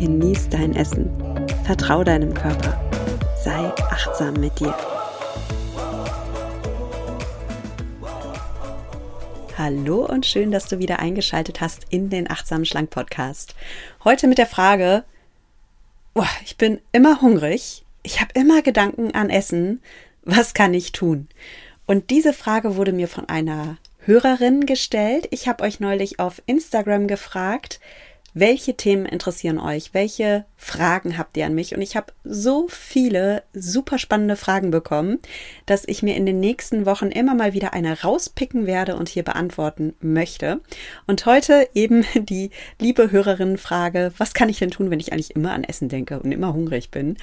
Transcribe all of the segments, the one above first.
genieß dein Essen, vertrau deinem Körper, sei achtsam mit dir. Hallo und schön, dass du wieder eingeschaltet hast in den Achtsam Schlank Podcast. Heute mit der Frage, oh, ich bin immer hungrig, ich habe immer Gedanken an Essen, was kann ich tun? Und diese Frage wurde mir von einer Hörerin gestellt. Ich habe euch neulich auf Instagram gefragt, welche Themen interessieren euch? Welche Fragen habt ihr an mich? Und ich habe so viele super spannende Fragen bekommen, dass ich mir in den nächsten Wochen immer mal wieder eine rauspicken werde und hier beantworten möchte. Und heute eben die liebe Hörerinnenfrage, was kann ich denn tun, wenn ich eigentlich immer an Essen denke und immer hungrig bin?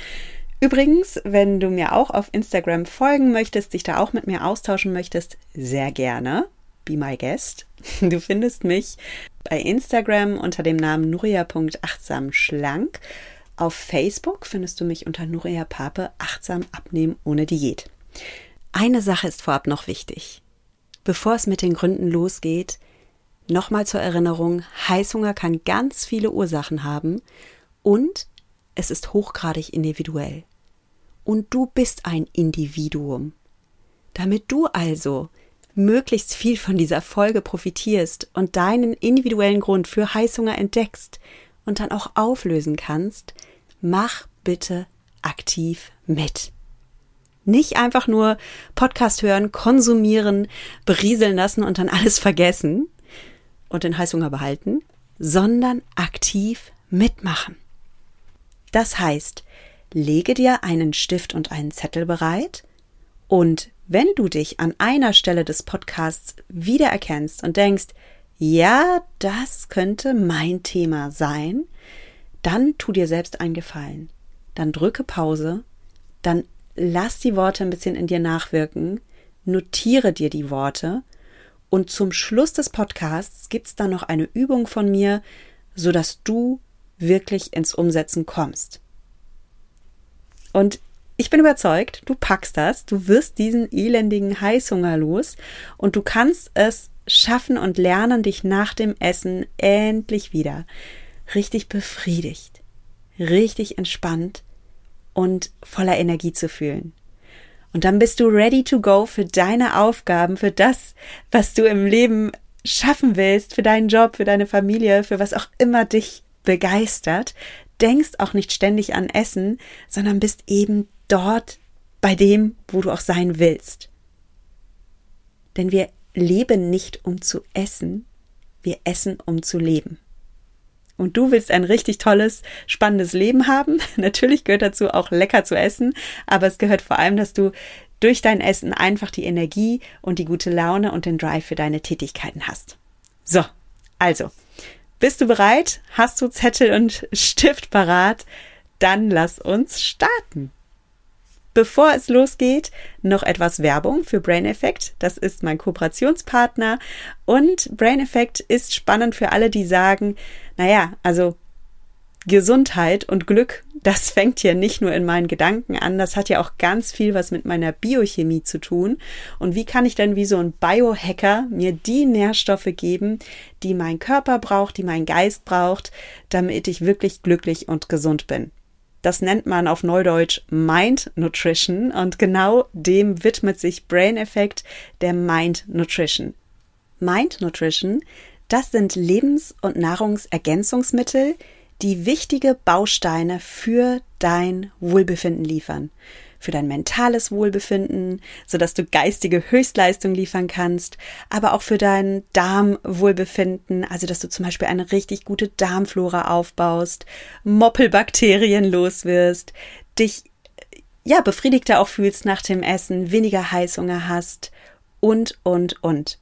Übrigens, wenn du mir auch auf Instagram folgen möchtest, dich da auch mit mir austauschen möchtest, sehr gerne. Be my guest. Du findest mich bei Instagram unter dem Namen nuria.achtsamschlank. Auf Facebook findest du mich unter Nuria Pape achtsam abnehmen ohne Diät. Eine Sache ist vorab noch wichtig. Bevor es mit den Gründen losgeht, nochmal zur Erinnerung, Heißhunger kann ganz viele Ursachen haben und es ist hochgradig individuell. Und du bist ein Individuum. Damit du also möglichst viel von dieser Folge profitierst und deinen individuellen Grund für Heißhunger entdeckst und dann auch auflösen kannst, mach bitte aktiv mit. Nicht einfach nur Podcast hören, konsumieren, berieseln lassen und dann alles vergessen und den Heißhunger behalten, sondern aktiv mitmachen. Das heißt, lege dir einen Stift und einen Zettel bereit und wenn du dich an einer Stelle des Podcasts wiedererkennst und denkst, ja, das könnte mein Thema sein, dann tu dir selbst einen Gefallen. Dann drücke Pause, dann lass die Worte ein bisschen in dir nachwirken, notiere dir die Worte und zum Schluss des Podcasts gibt's dann noch eine Übung von mir, sodass du wirklich ins Umsetzen kommst. Und ich bin überzeugt, du packst das, du wirst diesen elendigen Heißhunger los und du kannst es schaffen und lernen, dich nach dem Essen endlich wieder richtig befriedigt, richtig entspannt und voller Energie zu fühlen. Und dann bist du ready to go für deine Aufgaben, für das, was du im Leben schaffen willst, für deinen Job, für deine Familie, für was auch immer dich begeistert, denkst auch nicht ständig an Essen, sondern bist eben dort bei dem, wo du auch sein willst. Denn wir leben nicht um zu essen, wir essen um zu leben. Und du willst ein richtig tolles, spannendes Leben haben. Natürlich gehört dazu auch lecker zu essen, aber es gehört vor allem, dass du durch dein Essen einfach die Energie und die gute Laune und den Drive für deine Tätigkeiten hast. So, also, bist du bereit? Hast du Zettel und Stift parat? Dann lass uns starten. Bevor es losgeht, noch etwas Werbung für Brain Effect. Das ist mein Kooperationspartner. Und Brain Effect ist spannend für alle, die sagen, naja, also Gesundheit und Glück, das fängt ja nicht nur in meinen Gedanken an, das hat ja auch ganz viel was mit meiner Biochemie zu tun. Und wie kann ich denn wie so ein Biohacker mir die Nährstoffe geben, die mein Körper braucht, die mein Geist braucht, damit ich wirklich glücklich und gesund bin? Das nennt man auf Neudeutsch Mind Nutrition und genau dem widmet sich Brain Effect der Mind Nutrition. Mind Nutrition, das sind Lebens- und Nahrungsergänzungsmittel, die wichtige Bausteine für dein Wohlbefinden liefern. Für dein mentales Wohlbefinden, sodass du geistige Höchstleistung liefern kannst, aber auch für dein Darmwohlbefinden, also dass du zum Beispiel eine richtig gute Darmflora aufbaust, Moppelbakterien loswirst, dich ja befriedigter auch fühlst nach dem Essen, weniger Heißhunger hast und und und.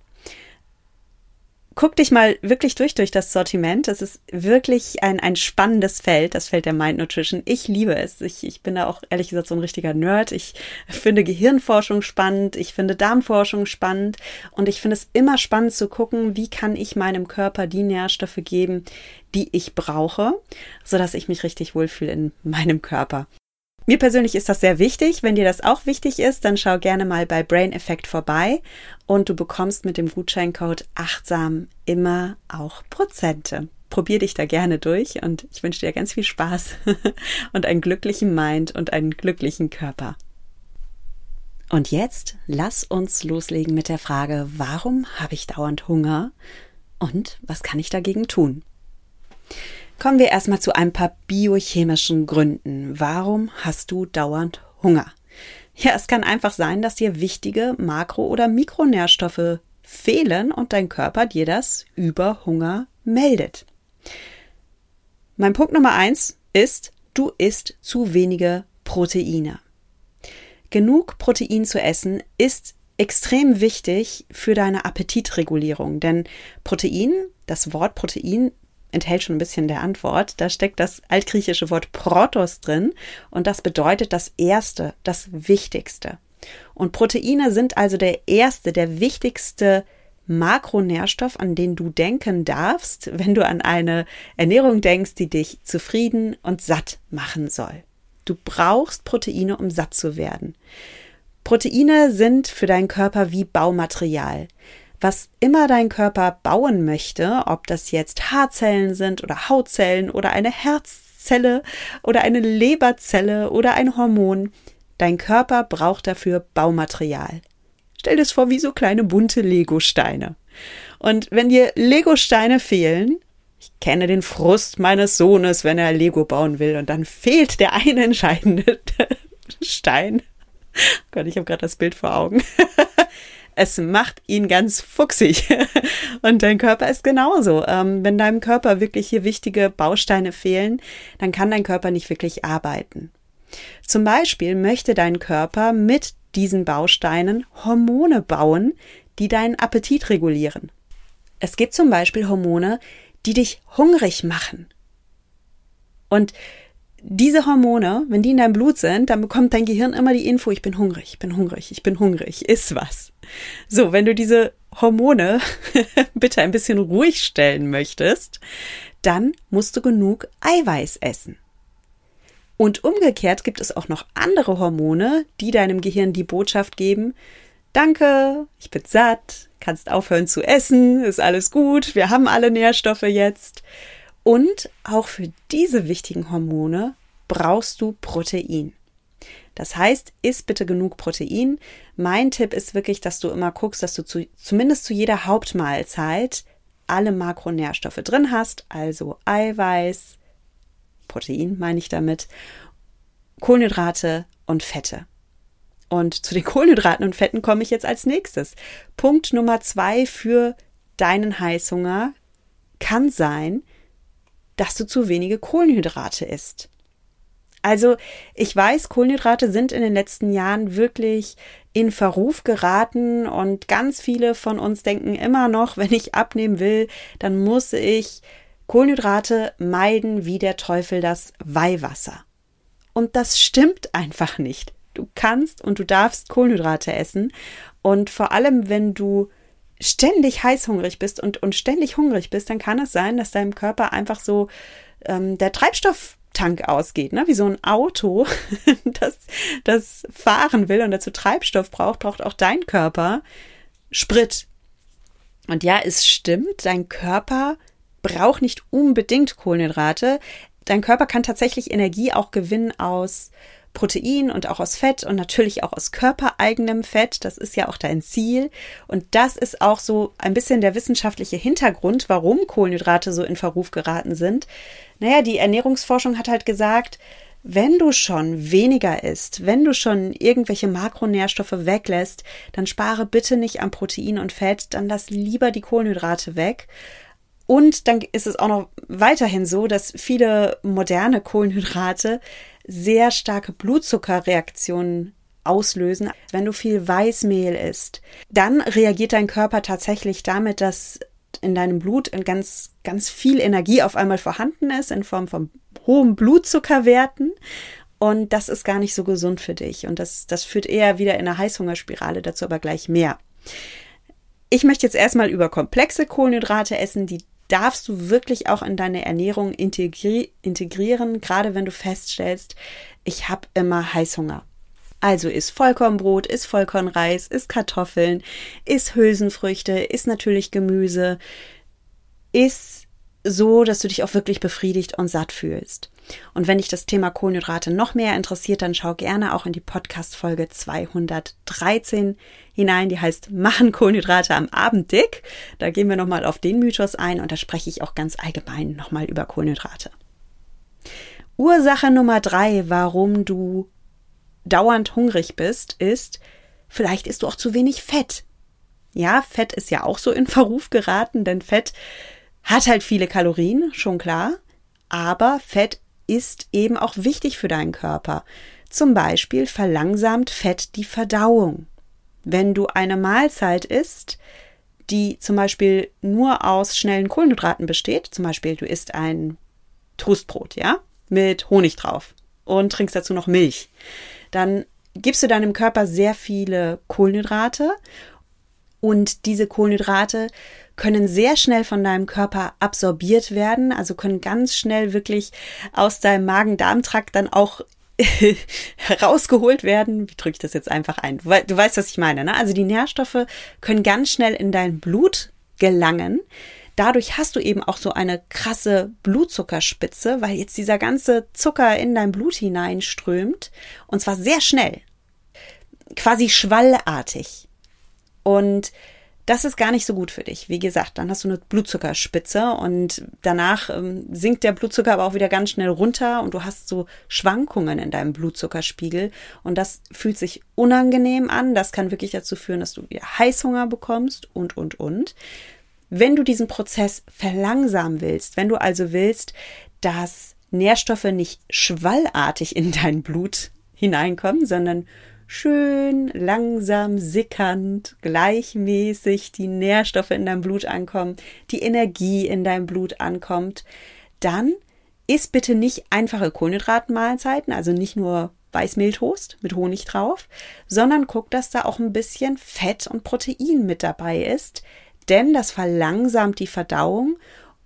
Guck dich mal wirklich durch durch das Sortiment. Es ist wirklich ein, ein spannendes Feld, das Feld der Mind Nutrition. Ich liebe es. Ich, ich bin da auch ehrlich gesagt so ein richtiger Nerd. Ich finde Gehirnforschung spannend, ich finde Darmforschung spannend und ich finde es immer spannend zu gucken, wie kann ich meinem Körper die Nährstoffe geben, die ich brauche, so dass ich mich richtig wohlfühle in meinem Körper. Mir persönlich ist das sehr wichtig. Wenn dir das auch wichtig ist, dann schau gerne mal bei Brain Effect vorbei und du bekommst mit dem Gutscheincode achtsam immer auch Prozente. Probier dich da gerne durch und ich wünsche dir ganz viel Spaß und einen glücklichen Mind und einen glücklichen Körper. Und jetzt lass uns loslegen mit der Frage, warum habe ich dauernd Hunger und was kann ich dagegen tun? Kommen wir erstmal zu ein paar biochemischen Gründen. Warum hast du dauernd Hunger? Ja, es kann einfach sein, dass dir wichtige Makro- oder Mikronährstoffe fehlen und dein Körper dir das über Hunger meldet. Mein Punkt Nummer eins ist, du isst zu wenige Proteine. Genug Protein zu essen ist extrem wichtig für deine Appetitregulierung, denn Protein, das Wort Protein enthält schon ein bisschen der Antwort. Da steckt das altgriechische Wort Protos drin und das bedeutet das Erste, das Wichtigste. Und Proteine sind also der erste, der wichtigste Makronährstoff, an den du denken darfst, wenn du an eine Ernährung denkst, die dich zufrieden und satt machen soll. Du brauchst Proteine, um satt zu werden. Proteine sind für deinen Körper wie Baumaterial was immer dein Körper bauen möchte, ob das jetzt Haarzellen sind oder Hautzellen oder eine Herzzelle oder eine Leberzelle oder ein Hormon, dein Körper braucht dafür Baumaterial. Stell dir das vor wie so kleine bunte Legosteine. Und wenn dir Legosteine fehlen, ich kenne den Frust meines Sohnes, wenn er Lego bauen will und dann fehlt der eine entscheidende Stein. Oh Gott, ich habe gerade das Bild vor Augen. Es macht ihn ganz fuchsig. Und dein Körper ist genauso. Ähm, wenn deinem Körper wirklich hier wichtige Bausteine fehlen, dann kann dein Körper nicht wirklich arbeiten. Zum Beispiel möchte dein Körper mit diesen Bausteinen Hormone bauen, die deinen Appetit regulieren. Es gibt zum Beispiel Hormone, die dich hungrig machen. Und diese Hormone, wenn die in deinem Blut sind, dann bekommt dein Gehirn immer die Info, ich bin hungrig, ich bin hungrig, ich bin hungrig, iss was. So, wenn du diese Hormone bitte ein bisschen ruhig stellen möchtest, dann musst du genug Eiweiß essen. Und umgekehrt gibt es auch noch andere Hormone, die deinem Gehirn die Botschaft geben, danke, ich bin satt, kannst aufhören zu essen, ist alles gut, wir haben alle Nährstoffe jetzt. Und auch für diese wichtigen Hormone brauchst du Protein. Das heißt, iss bitte genug Protein. Mein Tipp ist wirklich, dass du immer guckst, dass du zu, zumindest zu jeder Hauptmahlzeit alle Makronährstoffe drin hast, also Eiweiß, Protein meine ich damit, Kohlenhydrate und Fette. Und zu den Kohlenhydraten und Fetten komme ich jetzt als nächstes. Punkt Nummer zwei für deinen Heißhunger kann sein, dass du zu wenige Kohlenhydrate isst. Also ich weiß, Kohlenhydrate sind in den letzten Jahren wirklich in Verruf geraten und ganz viele von uns denken immer noch, wenn ich abnehmen will, dann muss ich Kohlenhydrate meiden wie der Teufel das Weihwasser. Und das stimmt einfach nicht. Du kannst und du darfst Kohlenhydrate essen und vor allem, wenn du ständig heißhungrig bist und, und ständig hungrig bist, dann kann es sein, dass deinem Körper einfach so ähm, der Treibstofftank ausgeht, ne? wie so ein Auto, das, das fahren will und dazu Treibstoff braucht, braucht auch dein Körper Sprit. Und ja, es stimmt, dein Körper braucht nicht unbedingt Kohlenhydrate. Dein Körper kann tatsächlich Energie auch gewinnen aus Protein und auch aus Fett und natürlich auch aus körpereigenem Fett. Das ist ja auch dein Ziel. Und das ist auch so ein bisschen der wissenschaftliche Hintergrund, warum Kohlenhydrate so in Verruf geraten sind. Naja, die Ernährungsforschung hat halt gesagt, wenn du schon weniger isst, wenn du schon irgendwelche Makronährstoffe weglässt, dann spare bitte nicht an Protein und Fett, dann lass lieber die Kohlenhydrate weg. Und dann ist es auch noch weiterhin so, dass viele moderne Kohlenhydrate sehr starke Blutzuckerreaktionen auslösen. Wenn du viel Weißmehl isst, dann reagiert dein Körper tatsächlich damit, dass in deinem Blut ganz, ganz viel Energie auf einmal vorhanden ist in Form von hohen Blutzuckerwerten. Und das ist gar nicht so gesund für dich. Und das, das führt eher wieder in eine Heißhungerspirale, dazu aber gleich mehr. Ich möchte jetzt erstmal über komplexe Kohlenhydrate essen, die darfst du wirklich auch in deine Ernährung integri integrieren, gerade wenn du feststellst, ich habe immer Heißhunger. Also isst Vollkornbrot, isst Vollkornreis, isst Kartoffeln, isst Hülsenfrüchte, isst natürlich Gemüse, isst so, dass du dich auch wirklich befriedigt und satt fühlst. Und wenn dich das Thema Kohlenhydrate noch mehr interessiert, dann schau gerne auch in die Podcast-Folge 213 hinein. Die heißt Machen Kohlenhydrate am Abend dick. Da gehen wir nochmal auf den Mythos ein und da spreche ich auch ganz allgemein nochmal über Kohlenhydrate. Ursache Nummer drei, warum du dauernd hungrig bist, ist, vielleicht isst du auch zu wenig Fett. Ja, Fett ist ja auch so in Verruf geraten, denn Fett hat halt viele Kalorien, schon klar. Aber Fett ist eben auch wichtig für deinen Körper. Zum Beispiel verlangsamt Fett die Verdauung. Wenn du eine Mahlzeit isst, die zum Beispiel nur aus schnellen Kohlenhydraten besteht, zum Beispiel du isst ein Toastbrot, ja, mit Honig drauf und trinkst dazu noch Milch, dann gibst du deinem Körper sehr viele Kohlenhydrate und diese Kohlenhydrate können sehr schnell von deinem Körper absorbiert werden, also können ganz schnell wirklich aus deinem Magen-Darm-Trakt dann auch herausgeholt werden. Wie drücke ich das jetzt einfach ein? Du, weißt, was ich meine, ne? Also die Nährstoffe können ganz schnell in dein Blut gelangen. Dadurch hast du eben auch so eine krasse Blutzuckerspitze, weil jetzt dieser ganze Zucker in dein Blut hineinströmt und zwar sehr schnell. Quasi schwallartig. Und das ist gar nicht so gut für dich. Wie gesagt, dann hast du eine Blutzuckerspitze und danach ähm, sinkt der Blutzucker aber auch wieder ganz schnell runter und du hast so Schwankungen in deinem Blutzuckerspiegel und das fühlt sich unangenehm an. Das kann wirklich dazu führen, dass du wieder Heißhunger bekommst und, und, und. Wenn du diesen Prozess verlangsamen willst, wenn du also willst, dass Nährstoffe nicht schwallartig in dein Blut hineinkommen, sondern schön langsam sickernd, gleichmäßig die Nährstoffe in deinem Blut ankommen, die Energie in deinem Blut ankommt, dann isst bitte nicht einfache Kohlenhydratmahlzeiten, also nicht nur Weißmehltoast mit Honig drauf, sondern guck, dass da auch ein bisschen Fett und Protein mit dabei ist, denn das verlangsamt die Verdauung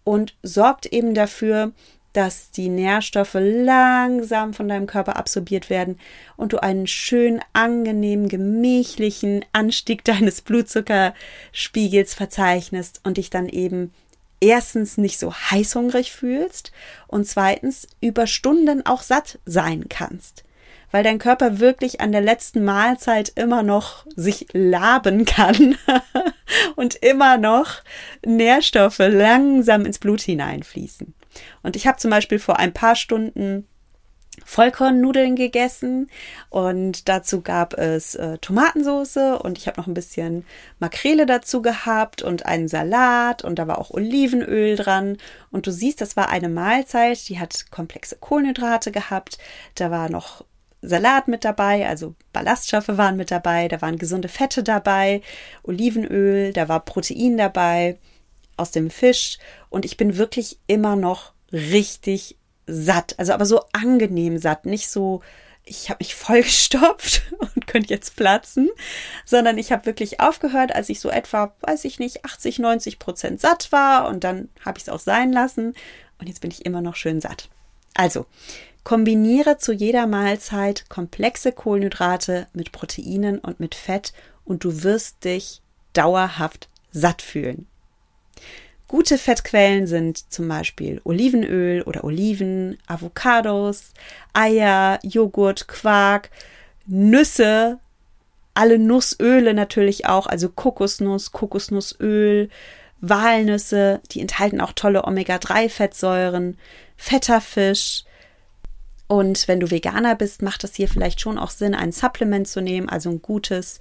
und sorgt eben dafür, dass die Nährstoffe langsam von deinem Körper absorbiert werden und du einen schön angenehmen, gemächlichen Anstieg deines Blutzuckerspiegels verzeichnest und dich dann eben erstens nicht so heißhungrig fühlst und zweitens über Stunden auch satt sein kannst. Weil dein Körper wirklich an der letzten Mahlzeit immer noch sich laben kann und immer noch Nährstoffe langsam ins Blut hineinfließen. Und ich habe zum Beispiel vor ein paar Stunden Vollkornnudeln gegessen und dazu gab es äh, Tomatensoße und ich habe noch ein bisschen Makrele dazu gehabt und einen Salat und da war auch Olivenöl dran und du siehst, das war eine Mahlzeit, die hat komplexe Kohlenhydrate gehabt, da war noch Salat mit dabei, also Ballaststoffe waren mit dabei, da waren gesunde Fette dabei, Olivenöl, da war Protein dabei aus dem Fisch und ich bin wirklich immer noch richtig satt. Also aber so angenehm satt, nicht so, ich habe mich vollgestopft und könnte jetzt platzen, sondern ich habe wirklich aufgehört, als ich so etwa, weiß ich nicht, 80, 90 Prozent satt war und dann habe ich es auch sein lassen und jetzt bin ich immer noch schön satt. Also, kombiniere zu jeder Mahlzeit komplexe Kohlenhydrate mit Proteinen und mit Fett und du wirst dich dauerhaft satt fühlen. Gute Fettquellen sind zum Beispiel Olivenöl oder Oliven, Avocados, Eier, Joghurt, Quark, Nüsse, alle Nussöle natürlich auch, also Kokosnuss, Kokosnussöl, Walnüsse, die enthalten auch tolle Omega-3-Fettsäuren, fetter Fisch. Und wenn du Veganer bist, macht es hier vielleicht schon auch Sinn, ein Supplement zu nehmen, also ein gutes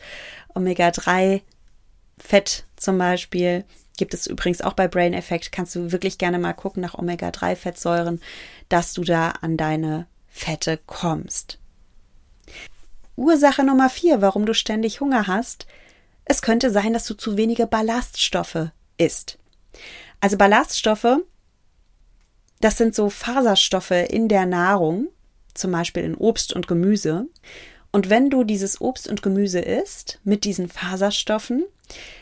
Omega-3-Fett zum Beispiel. Gibt es übrigens auch bei Brain Effect, kannst du wirklich gerne mal gucken nach Omega-3-Fettsäuren, dass du da an deine Fette kommst. Ursache Nummer vier, warum du ständig Hunger hast. Es könnte sein, dass du zu wenige Ballaststoffe isst. Also Ballaststoffe, das sind so Faserstoffe in der Nahrung, zum Beispiel in Obst und Gemüse. Und wenn du dieses Obst und Gemüse isst mit diesen Faserstoffen,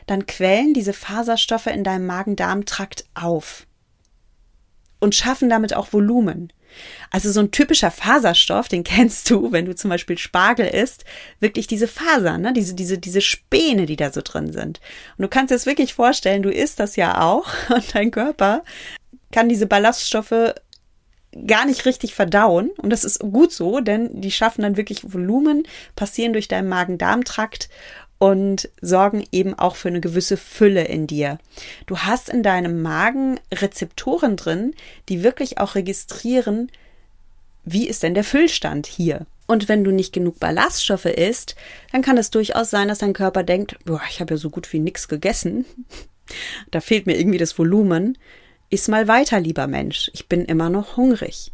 dann quellen diese Faserstoffe in deinem Magen-Darm-Trakt auf und schaffen damit auch Volumen. Also so ein typischer Faserstoff, den kennst du, wenn du zum Beispiel Spargel isst, wirklich diese Fasern, ne? diese, diese, diese Späne, die da so drin sind. Und du kannst dir das wirklich vorstellen, du isst das ja auch und dein Körper kann diese Ballaststoffe gar nicht richtig verdauen. Und das ist gut so, denn die schaffen dann wirklich Volumen, passieren durch deinen Magen-Darm-Trakt und sorgen eben auch für eine gewisse Fülle in dir. Du hast in deinem Magen Rezeptoren drin, die wirklich auch registrieren, wie ist denn der Füllstand hier? Und wenn du nicht genug Ballaststoffe isst, dann kann es durchaus sein, dass dein Körper denkt, boah, ich habe ja so gut wie nichts gegessen. Da fehlt mir irgendwie das Volumen. Iss mal weiter, lieber Mensch. Ich bin immer noch hungrig.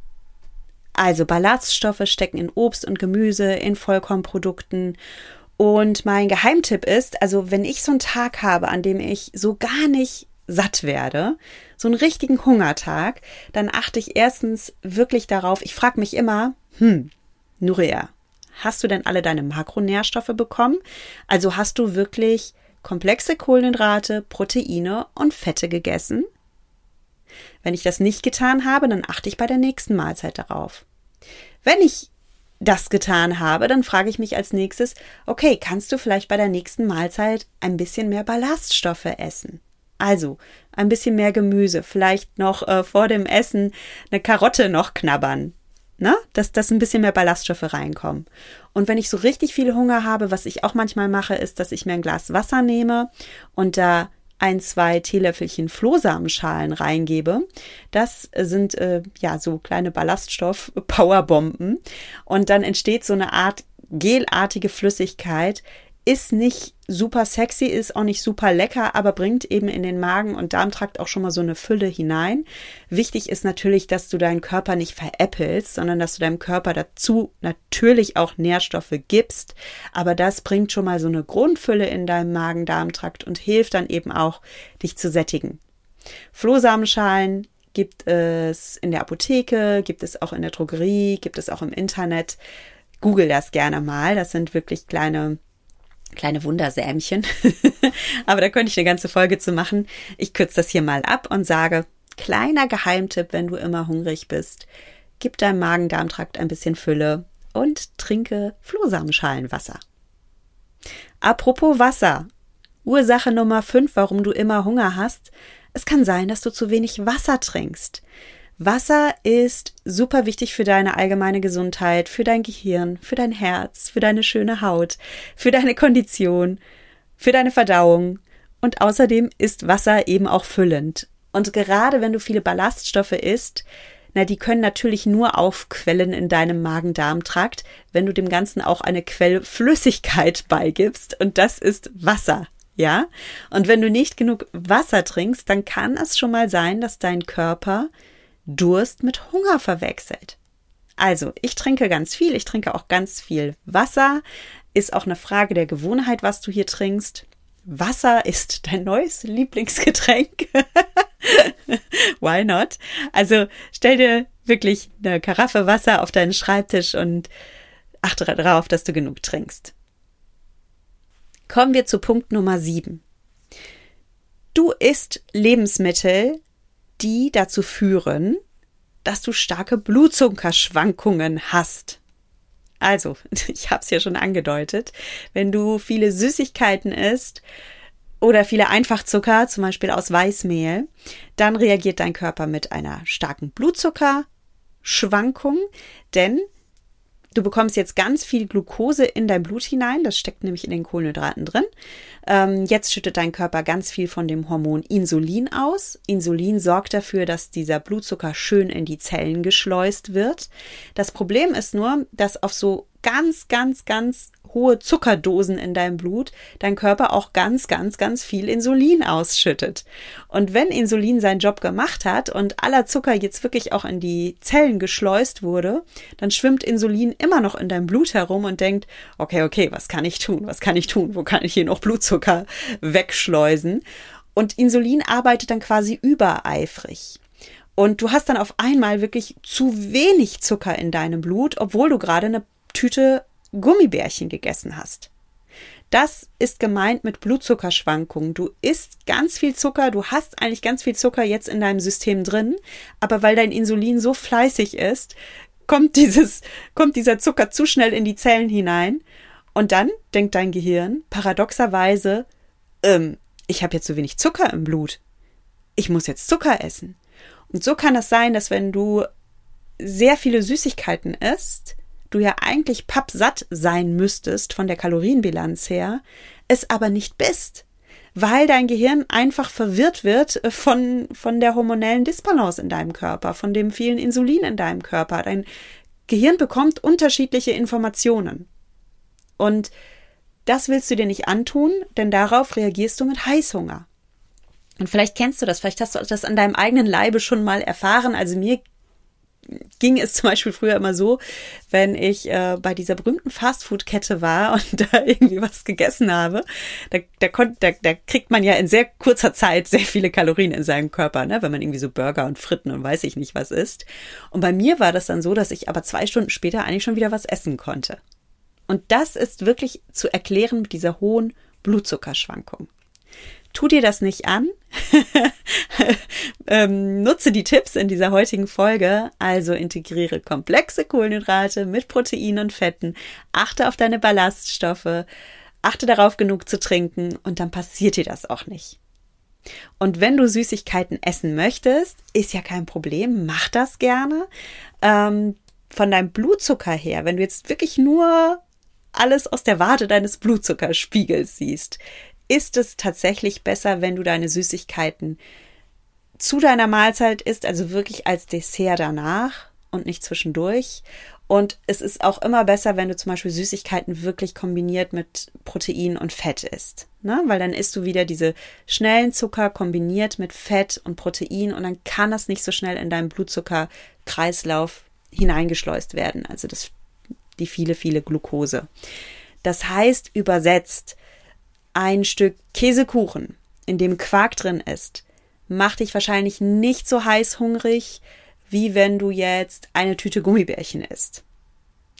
Also Ballaststoffe stecken in Obst und Gemüse, in Vollkornprodukten und mein Geheimtipp ist, also wenn ich so einen Tag habe, an dem ich so gar nicht satt werde, so einen richtigen Hungertag, dann achte ich erstens wirklich darauf, ich frage mich immer, hm, Nuria, hast du denn alle deine Makronährstoffe bekommen? Also hast du wirklich komplexe Kohlenhydrate, Proteine und Fette gegessen? Wenn ich das nicht getan habe, dann achte ich bei der nächsten Mahlzeit darauf. Wenn ich das getan habe, dann frage ich mich als nächstes, okay, kannst du vielleicht bei der nächsten Mahlzeit ein bisschen mehr Ballaststoffe essen? Also ein bisschen mehr Gemüse, vielleicht noch äh, vor dem Essen eine Karotte noch knabbern, ne? dass, dass ein bisschen mehr Ballaststoffe reinkommen. Und wenn ich so richtig viel Hunger habe, was ich auch manchmal mache, ist, dass ich mir ein Glas Wasser nehme und da ein, zwei Teelöffelchen Flohsamenschalen reingebe. Das sind äh, ja so kleine Ballaststoff-Powerbomben. Und dann entsteht so eine Art gelartige Flüssigkeit, ist nicht super sexy, ist auch nicht super lecker, aber bringt eben in den Magen- und Darmtrakt auch schon mal so eine Fülle hinein. Wichtig ist natürlich, dass du deinen Körper nicht veräppelst, sondern dass du deinem Körper dazu natürlich auch Nährstoffe gibst. Aber das bringt schon mal so eine Grundfülle in deinem Magen-Darmtrakt und hilft dann eben auch, dich zu sättigen. Flohsamenschalen gibt es in der Apotheke, gibt es auch in der Drogerie, gibt es auch im Internet. Google das gerne mal. Das sind wirklich kleine kleine Wundersämchen. Aber da könnte ich eine ganze Folge zu machen. Ich kürze das hier mal ab und sage, kleiner Geheimtipp, wenn du immer hungrig bist, gib deinem Magen-Darm-Trakt ein bisschen Fülle und trinke Flohsamenschalenwasser. Apropos Wasser. Ursache Nummer 5, warum du immer Hunger hast. Es kann sein, dass du zu wenig Wasser trinkst. Wasser ist super wichtig für deine allgemeine Gesundheit, für dein Gehirn, für dein Herz, für deine schöne Haut, für deine Kondition, für deine Verdauung. Und außerdem ist Wasser eben auch füllend. Und gerade wenn du viele Ballaststoffe isst, na, die können natürlich nur aufquellen in deinem Magen-Darm-Trakt, wenn du dem Ganzen auch eine Quellflüssigkeit beigibst. Und das ist Wasser. Ja? Und wenn du nicht genug Wasser trinkst, dann kann es schon mal sein, dass dein Körper Durst mit Hunger verwechselt. Also, ich trinke ganz viel, ich trinke auch ganz viel Wasser. Ist auch eine Frage der Gewohnheit, was du hier trinkst. Wasser ist dein neues Lieblingsgetränk. Why not? Also stell dir wirklich eine Karaffe Wasser auf deinen Schreibtisch und achte darauf, dass du genug trinkst. Kommen wir zu Punkt Nummer 7. Du isst Lebensmittel, die dazu führen, dass du starke Blutzuckerschwankungen hast. Also, ich habe es ja schon angedeutet, wenn du viele Süßigkeiten isst oder viele Einfachzucker, zum Beispiel aus Weißmehl, dann reagiert dein Körper mit einer starken Blutzuckerschwankung, denn Du bekommst jetzt ganz viel Glucose in dein Blut hinein, das steckt nämlich in den Kohlenhydraten drin. Ähm, jetzt schüttet dein Körper ganz viel von dem Hormon Insulin aus. Insulin sorgt dafür, dass dieser Blutzucker schön in die Zellen geschleust wird. Das Problem ist nur, dass auf so ganz, ganz, ganz hohe Zuckerdosen in deinem Blut dein Körper auch ganz, ganz, ganz viel Insulin ausschüttet. Und wenn Insulin seinen Job gemacht hat und aller Zucker jetzt wirklich auch in die Zellen geschleust wurde, dann schwimmt Insulin immer noch in deinem Blut herum und denkt, okay, okay, was kann ich tun? Was kann ich tun? Wo kann ich hier noch Blutzucker wegschleusen? Und Insulin arbeitet dann quasi übereifrig. Und du hast dann auf einmal wirklich zu wenig Zucker in deinem Blut, obwohl du gerade eine Tüte Gummibärchen gegessen hast. Das ist gemeint mit Blutzuckerschwankungen. Du isst ganz viel Zucker, du hast eigentlich ganz viel Zucker jetzt in deinem System drin, aber weil dein Insulin so fleißig ist, kommt dieses, kommt dieser Zucker zu schnell in die Zellen hinein und dann denkt dein Gehirn paradoxerweise, ähm, ich habe jetzt zu wenig Zucker im Blut. Ich muss jetzt Zucker essen. Und so kann es sein, dass wenn du sehr viele Süßigkeiten isst, du ja eigentlich pappsatt sein müsstest von der Kalorienbilanz her, es aber nicht bist, weil dein Gehirn einfach verwirrt wird von, von der hormonellen Disbalance in deinem Körper, von dem vielen Insulin in deinem Körper. Dein Gehirn bekommt unterschiedliche Informationen. Und das willst du dir nicht antun, denn darauf reagierst du mit Heißhunger. Und vielleicht kennst du das, vielleicht hast du das an deinem eigenen Leibe schon mal erfahren. Also mir ging es zum Beispiel früher immer so, wenn ich äh, bei dieser berühmten Fastfood-Kette war und da irgendwie was gegessen habe, da, da, konnt, da, da kriegt man ja in sehr kurzer Zeit sehr viele Kalorien in seinem Körper, ne? wenn man irgendwie so Burger und Fritten und weiß ich nicht was isst. Und bei mir war das dann so, dass ich aber zwei Stunden später eigentlich schon wieder was essen konnte. Und das ist wirklich zu erklären mit dieser hohen Blutzuckerschwankung. Tu dir das nicht an. ähm, nutze die Tipps in dieser heutigen Folge. Also integriere komplexe Kohlenhydrate mit Proteinen und Fetten. Achte auf deine Ballaststoffe. Achte darauf, genug zu trinken. Und dann passiert dir das auch nicht. Und wenn du Süßigkeiten essen möchtest, ist ja kein Problem. Mach das gerne. Ähm, von deinem Blutzucker her, wenn du jetzt wirklich nur alles aus der Warte deines Blutzuckerspiegels siehst, ist es tatsächlich besser, wenn du deine Süßigkeiten zu deiner Mahlzeit isst, also wirklich als Dessert danach und nicht zwischendurch. Und es ist auch immer besser, wenn du zum Beispiel Süßigkeiten wirklich kombiniert mit Protein und Fett isst. Ne? Weil dann isst du wieder diese schnellen Zucker kombiniert mit Fett und Protein und dann kann das nicht so schnell in deinen Blutzuckerkreislauf hineingeschleust werden. Also das die viele, viele Glucose. Das heißt übersetzt, ein Stück Käsekuchen, in dem Quark drin ist, macht dich wahrscheinlich nicht so heißhungrig, wie wenn du jetzt eine Tüte Gummibärchen isst.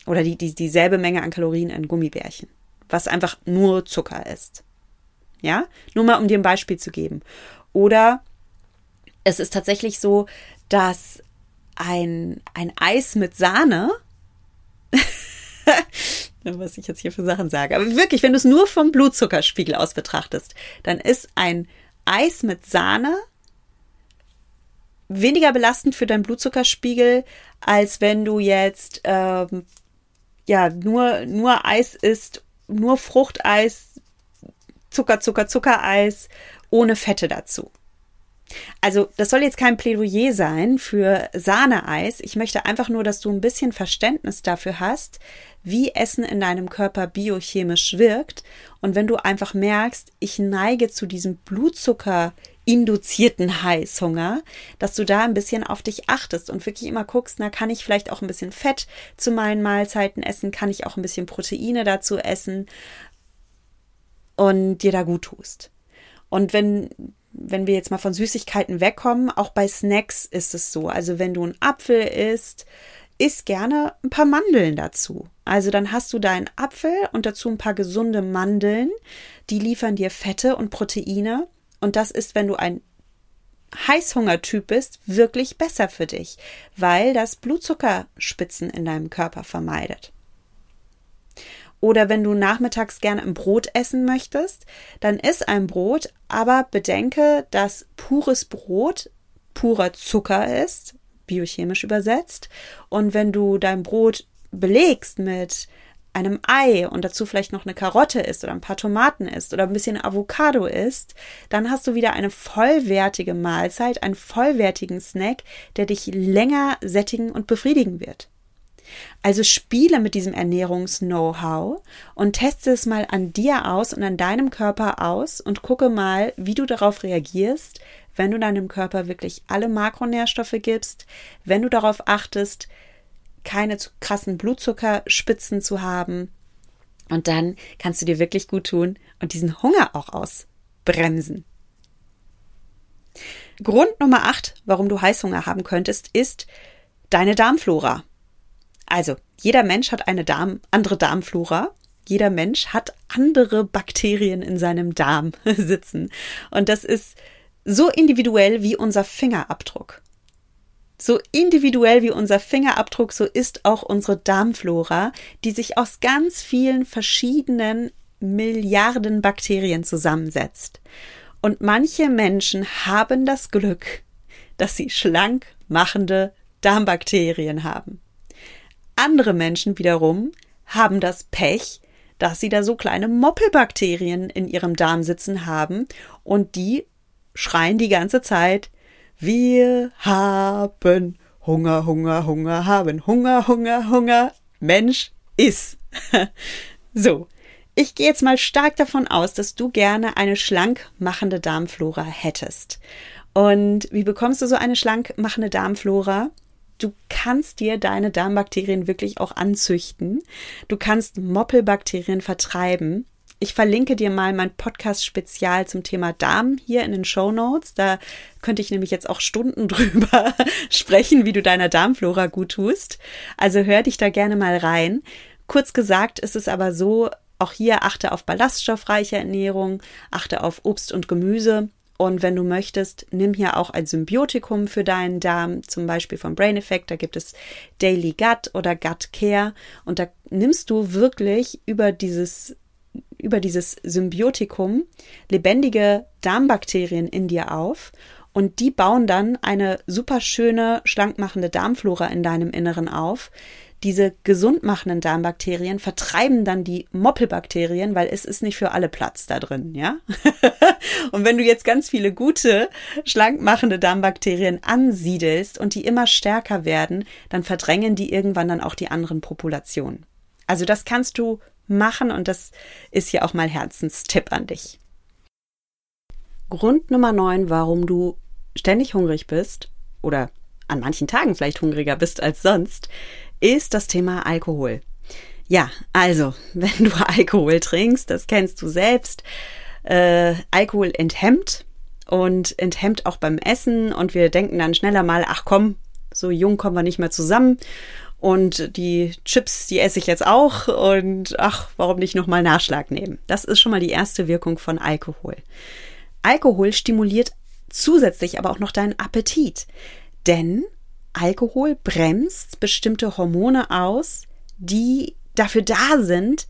Oder die, die, dieselbe Menge an Kalorien in Gummibärchen, was einfach nur Zucker ist. Ja? Nur mal, um dir ein Beispiel zu geben. Oder es ist tatsächlich so, dass ein, ein Eis mit Sahne was ich jetzt hier für Sachen sage. Aber wirklich, wenn du es nur vom Blutzuckerspiegel aus betrachtest, dann ist ein Eis mit Sahne weniger belastend für deinen Blutzuckerspiegel, als wenn du jetzt ähm, ja nur nur Eis isst, nur Fruchteis, Zucker, Zucker, Zuckereis ohne Fette dazu. Also, das soll jetzt kein Plädoyer sein für Sahneeis. Ich möchte einfach nur, dass du ein bisschen Verständnis dafür hast, wie Essen in deinem Körper biochemisch wirkt. Und wenn du einfach merkst, ich neige zu diesem Blutzucker induzierten Heißhunger, dass du da ein bisschen auf dich achtest und wirklich immer guckst, na, kann ich vielleicht auch ein bisschen Fett zu meinen Mahlzeiten essen, kann ich auch ein bisschen Proteine dazu essen und dir da gut tust. Und wenn wenn wir jetzt mal von Süßigkeiten wegkommen, auch bei Snacks ist es so. Also wenn du einen Apfel isst, isst gerne ein paar Mandeln dazu. Also dann hast du deinen Apfel und dazu ein paar gesunde Mandeln. Die liefern dir Fette und Proteine. Und das ist, wenn du ein Heißhungertyp bist, wirklich besser für dich, weil das Blutzuckerspitzen in deinem Körper vermeidet. Oder wenn du nachmittags gerne ein Brot essen möchtest, dann iss ein Brot, aber bedenke, dass pures Brot purer Zucker ist, biochemisch übersetzt. Und wenn du dein Brot belegst mit einem Ei und dazu vielleicht noch eine Karotte isst oder ein paar Tomaten isst oder ein bisschen Avocado isst, dann hast du wieder eine vollwertige Mahlzeit, einen vollwertigen Snack, der dich länger sättigen und befriedigen wird. Also spiele mit diesem Ernährungs-Know-how und teste es mal an dir aus und an deinem Körper aus und gucke mal, wie du darauf reagierst, wenn du deinem Körper wirklich alle Makronährstoffe gibst, wenn du darauf achtest, keine zu krassen Blutzuckerspitzen zu haben. Und dann kannst du dir wirklich gut tun und diesen Hunger auch ausbremsen. Grund Nummer 8, warum du Heißhunger haben könntest, ist deine Darmflora. Also, jeder Mensch hat eine Darm, andere Darmflora. Jeder Mensch hat andere Bakterien in seinem Darm sitzen. Und das ist so individuell wie unser Fingerabdruck. So individuell wie unser Fingerabdruck, so ist auch unsere Darmflora, die sich aus ganz vielen verschiedenen Milliarden Bakterien zusammensetzt. Und manche Menschen haben das Glück, dass sie schlank machende Darmbakterien haben. Andere Menschen wiederum haben das Pech, dass sie da so kleine Moppelbakterien in ihrem Darm sitzen haben und die schreien die ganze Zeit, wir haben Hunger, Hunger, Hunger, haben Hunger, Hunger, Hunger. Mensch, iss. so. Ich gehe jetzt mal stark davon aus, dass du gerne eine schlank machende Darmflora hättest. Und wie bekommst du so eine schlank machende Darmflora? Du kannst dir deine Darmbakterien wirklich auch anzüchten. Du kannst Moppelbakterien vertreiben. Ich verlinke dir mal mein Podcast-Spezial zum Thema Darm hier in den Show Notes. Da könnte ich nämlich jetzt auch Stunden drüber sprechen, wie du deiner Darmflora gut tust. Also hör dich da gerne mal rein. Kurz gesagt ist es aber so, auch hier achte auf ballaststoffreiche Ernährung, achte auf Obst und Gemüse. Und wenn du möchtest, nimm hier auch ein Symbiotikum für deinen Darm, zum Beispiel vom Brain Effect. Da gibt es Daily Gut oder Gut Care. Und da nimmst du wirklich über dieses über dieses Symbiotikum lebendige Darmbakterien in dir auf und die bauen dann eine super schöne, schlankmachende Darmflora in deinem Inneren auf, diese gesund machenden Darmbakterien vertreiben dann die Moppelbakterien, weil es ist nicht für alle Platz da drin, ja? und wenn du jetzt ganz viele gute, schlank machende Darmbakterien ansiedelst und die immer stärker werden, dann verdrängen die irgendwann dann auch die anderen Populationen. Also das kannst du machen und das ist hier auch mal Herzenstipp an dich. Grund Nummer 9, warum du ständig hungrig bist oder an manchen Tagen vielleicht hungriger bist als sonst, ist das Thema Alkohol. Ja, also, wenn du Alkohol trinkst, das kennst du selbst, äh, Alkohol enthemmt und enthemmt auch beim Essen und wir denken dann schneller mal, ach komm, so jung kommen wir nicht mehr zusammen und die Chips, die esse ich jetzt auch und ach, warum nicht nochmal Nachschlag nehmen? Das ist schon mal die erste Wirkung von Alkohol. Alkohol stimuliert zusätzlich aber auch noch deinen Appetit, denn Alkohol bremst bestimmte Hormone aus, die dafür da sind,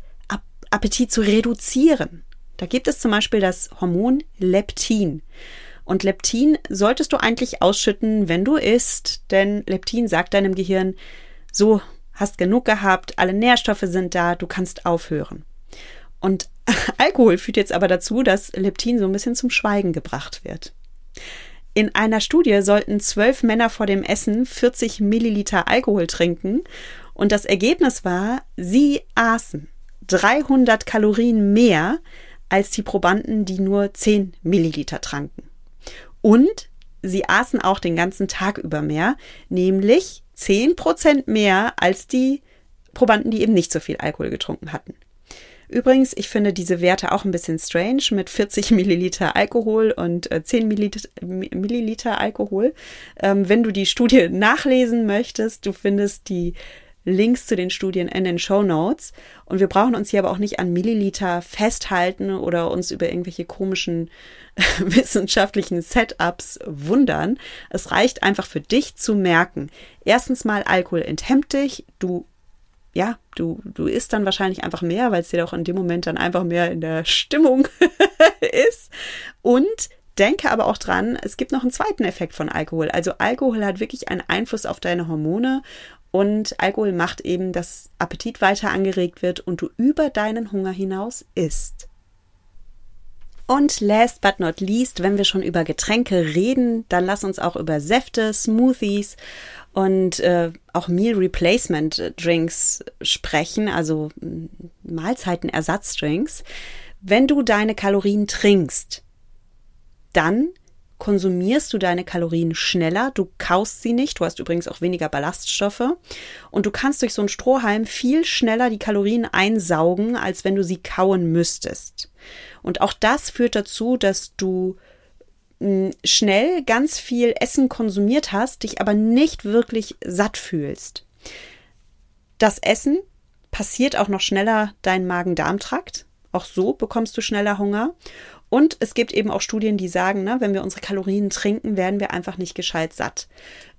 Appetit zu reduzieren. Da gibt es zum Beispiel das Hormon Leptin. Und Leptin solltest du eigentlich ausschütten, wenn du isst, denn Leptin sagt deinem Gehirn, so, hast genug gehabt, alle Nährstoffe sind da, du kannst aufhören. Und Alkohol führt jetzt aber dazu, dass Leptin so ein bisschen zum Schweigen gebracht wird. In einer Studie sollten zwölf Männer vor dem Essen 40 Milliliter Alkohol trinken und das Ergebnis war, sie aßen 300 Kalorien mehr als die Probanden, die nur 10 Milliliter tranken. Und sie aßen auch den ganzen Tag über mehr, nämlich 10 Prozent mehr als die Probanden, die eben nicht so viel Alkohol getrunken hatten. Übrigens, ich finde diese Werte auch ein bisschen strange mit 40 Milliliter Alkohol und 10 äh, Milliliter, Alkohol. Ähm, wenn du die Studie nachlesen möchtest, du findest die Links zu den Studien in den Show Notes. Und wir brauchen uns hier aber auch nicht an Milliliter festhalten oder uns über irgendwelche komischen wissenschaftlichen Setups wundern. Es reicht einfach für dich zu merken. Erstens mal, Alkohol enthemmt dich. Du ja, du, du isst dann wahrscheinlich einfach mehr, weil es dir auch in dem Moment dann einfach mehr in der Stimmung ist. Und denke aber auch dran, es gibt noch einen zweiten Effekt von Alkohol. Also Alkohol hat wirklich einen Einfluss auf deine Hormone und Alkohol macht eben, dass Appetit weiter angeregt wird und du über deinen Hunger hinaus isst. Und last but not least, wenn wir schon über Getränke reden, dann lass uns auch über Säfte, Smoothies und äh, auch Meal Replacement Drinks sprechen, also mm, Mahlzeitenersatzdrinks. Wenn du deine Kalorien trinkst, dann konsumierst du deine Kalorien schneller, du kaust sie nicht, du hast übrigens auch weniger Ballaststoffe und du kannst durch so einen Strohhalm viel schneller die Kalorien einsaugen, als wenn du sie kauen müsstest. Und auch das führt dazu, dass du schnell ganz viel Essen konsumiert hast, dich aber nicht wirklich satt fühlst. Das Essen passiert auch noch schneller dein Magen-Darm-Trakt. Auch so bekommst du schneller Hunger. Und es gibt eben auch Studien, die sagen, ne, wenn wir unsere Kalorien trinken, werden wir einfach nicht gescheit satt.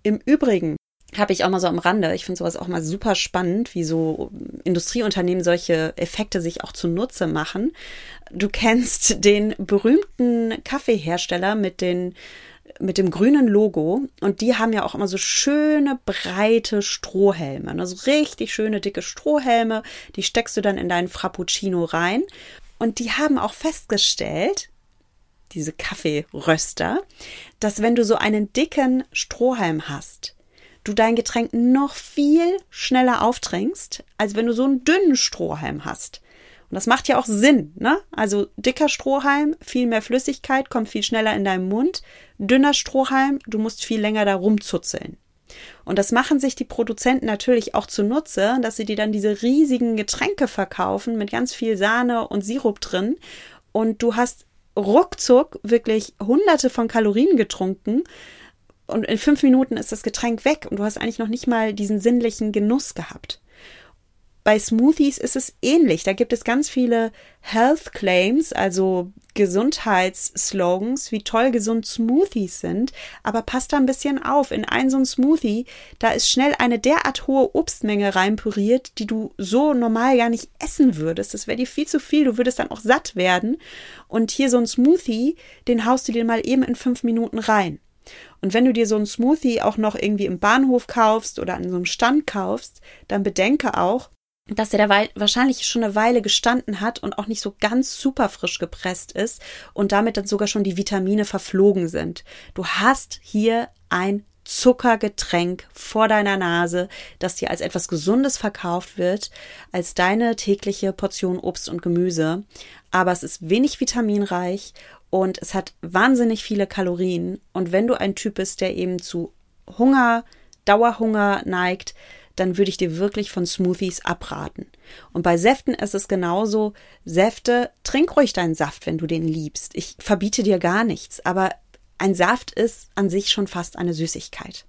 Im Übrigen habe ich auch mal so am Rande. Ich finde sowas auch mal super spannend, wie so Industrieunternehmen solche Effekte sich auch zunutze machen. Du kennst den berühmten Kaffeehersteller mit den mit dem grünen Logo und die haben ja auch immer so schöne breite Strohhelme, also richtig schöne dicke Strohhelme, die steckst du dann in deinen Frappuccino rein und die haben auch festgestellt, diese Kaffeeröster, dass wenn du so einen dicken Strohhalm hast, du dein Getränk noch viel schneller auftrinkst, als wenn du so einen dünnen Strohhalm hast. Und das macht ja auch Sinn, ne? Also dicker Strohhalm, viel mehr Flüssigkeit, kommt viel schneller in deinen Mund. Dünner Strohhalm, du musst viel länger da rumzuzeln. Und das machen sich die Produzenten natürlich auch zunutze, dass sie dir dann diese riesigen Getränke verkaufen mit ganz viel Sahne und Sirup drin. Und du hast ruckzuck wirklich hunderte von Kalorien getrunken und in fünf Minuten ist das Getränk weg und du hast eigentlich noch nicht mal diesen sinnlichen Genuss gehabt. Bei Smoothies ist es ähnlich. Da gibt es ganz viele Health Claims, also Gesundheitsslogans, wie toll gesund Smoothies sind. Aber passt da ein bisschen auf. In einen so ein Smoothie, da ist schnell eine derart hohe Obstmenge reinpüriert, die du so normal gar nicht essen würdest. Das wäre dir viel zu viel. Du würdest dann auch satt werden. Und hier so ein Smoothie, den haust du dir mal eben in fünf Minuten rein. Und wenn du dir so einen Smoothie auch noch irgendwie im Bahnhof kaufst oder an so einem Stand kaufst, dann bedenke auch, dass er da wahrscheinlich schon eine Weile gestanden hat und auch nicht so ganz super frisch gepresst ist und damit dann sogar schon die Vitamine verflogen sind. Du hast hier ein Zuckergetränk vor deiner Nase, das dir als etwas Gesundes verkauft wird, als deine tägliche Portion Obst und Gemüse. Aber es ist wenig vitaminreich und es hat wahnsinnig viele Kalorien. Und wenn du ein Typ bist, der eben zu Hunger, Dauerhunger neigt, dann würde ich dir wirklich von Smoothies abraten. Und bei Säften ist es genauso. Säfte, trink ruhig deinen Saft, wenn du den liebst. Ich verbiete dir gar nichts, aber ein Saft ist an sich schon fast eine Süßigkeit.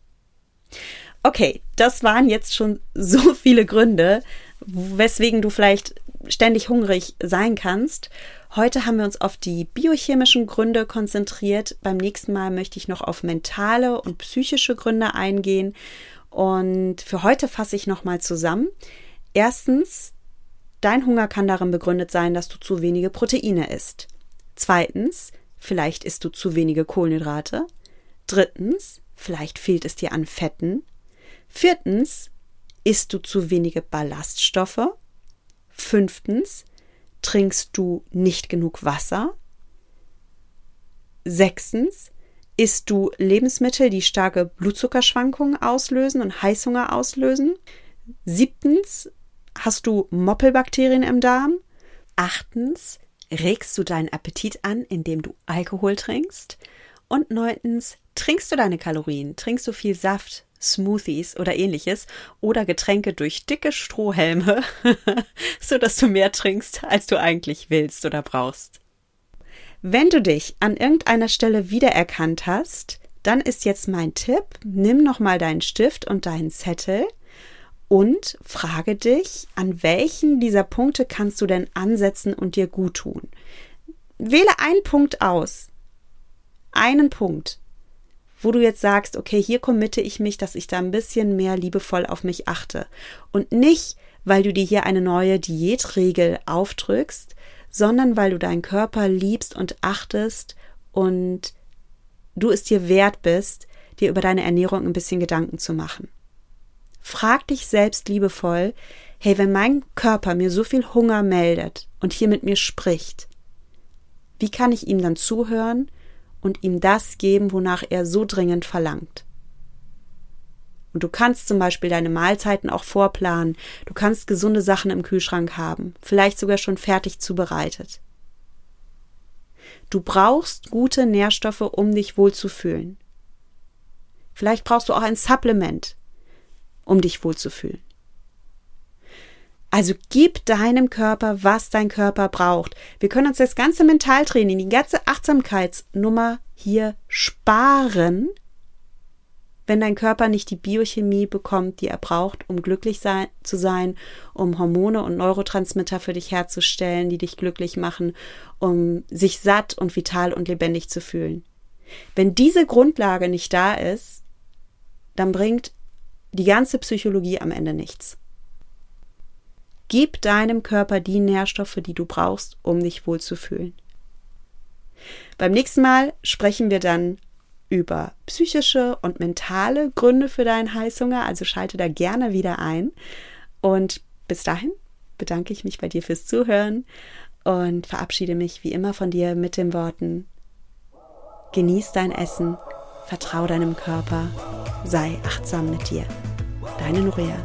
Okay, das waren jetzt schon so viele Gründe, weswegen du vielleicht ständig hungrig sein kannst. Heute haben wir uns auf die biochemischen Gründe konzentriert. Beim nächsten Mal möchte ich noch auf mentale und psychische Gründe eingehen. Und für heute fasse ich nochmal zusammen. Erstens, dein Hunger kann darin begründet sein, dass du zu wenige Proteine isst. Zweitens, vielleicht isst du zu wenige Kohlenhydrate. Drittens, vielleicht fehlt es dir an Fetten. Viertens, isst du zu wenige Ballaststoffe. Fünftens, trinkst du nicht genug Wasser? Sechstens, isst du Lebensmittel, die starke Blutzuckerschwankungen auslösen und Heißhunger auslösen? Siebtens, hast du Moppelbakterien im Darm? Achtens, regst du deinen Appetit an, indem du Alkohol trinkst? Und neuntens, trinkst du deine Kalorien? Trinkst du viel Saft, Smoothies oder ähnliches oder Getränke durch dicke Strohhelme, so dass du mehr trinkst, als du eigentlich willst oder brauchst. Wenn du dich an irgendeiner Stelle wiedererkannt hast, dann ist jetzt mein Tipp, nimm nochmal deinen Stift und deinen Zettel und frage dich, an welchen dieser Punkte kannst du denn ansetzen und dir gut tun. Wähle einen Punkt aus. Einen Punkt wo du jetzt sagst, okay, hier committe ich mich, dass ich da ein bisschen mehr liebevoll auf mich achte. Und nicht, weil du dir hier eine neue Diätregel aufdrückst, sondern weil du deinen Körper liebst und achtest und du es dir wert bist, dir über deine Ernährung ein bisschen Gedanken zu machen. Frag dich selbst liebevoll, hey, wenn mein Körper mir so viel Hunger meldet und hier mit mir spricht, wie kann ich ihm dann zuhören und ihm das geben, wonach er so dringend verlangt. Und du kannst zum Beispiel deine Mahlzeiten auch vorplanen. Du kannst gesunde Sachen im Kühlschrank haben, vielleicht sogar schon fertig zubereitet. Du brauchst gute Nährstoffe, um dich wohlzufühlen. Vielleicht brauchst du auch ein Supplement, um dich wohlzufühlen. Also gib deinem Körper, was dein Körper braucht. Wir können uns das ganze Mentaltraining, die ganze Achtsamkeitsnummer hier sparen, wenn dein Körper nicht die Biochemie bekommt, die er braucht, um glücklich sein, zu sein, um Hormone und Neurotransmitter für dich herzustellen, die dich glücklich machen, um sich satt und vital und lebendig zu fühlen. Wenn diese Grundlage nicht da ist, dann bringt die ganze Psychologie am Ende nichts. Gib deinem Körper die Nährstoffe, die du brauchst, um dich wohlzufühlen. Beim nächsten Mal sprechen wir dann über psychische und mentale Gründe für deinen Heißhunger, also schalte da gerne wieder ein. Und bis dahin bedanke ich mich bei dir fürs Zuhören und verabschiede mich wie immer von dir mit den Worten: Genieß dein Essen, vertrau deinem Körper, sei achtsam mit dir. Deine Nuria.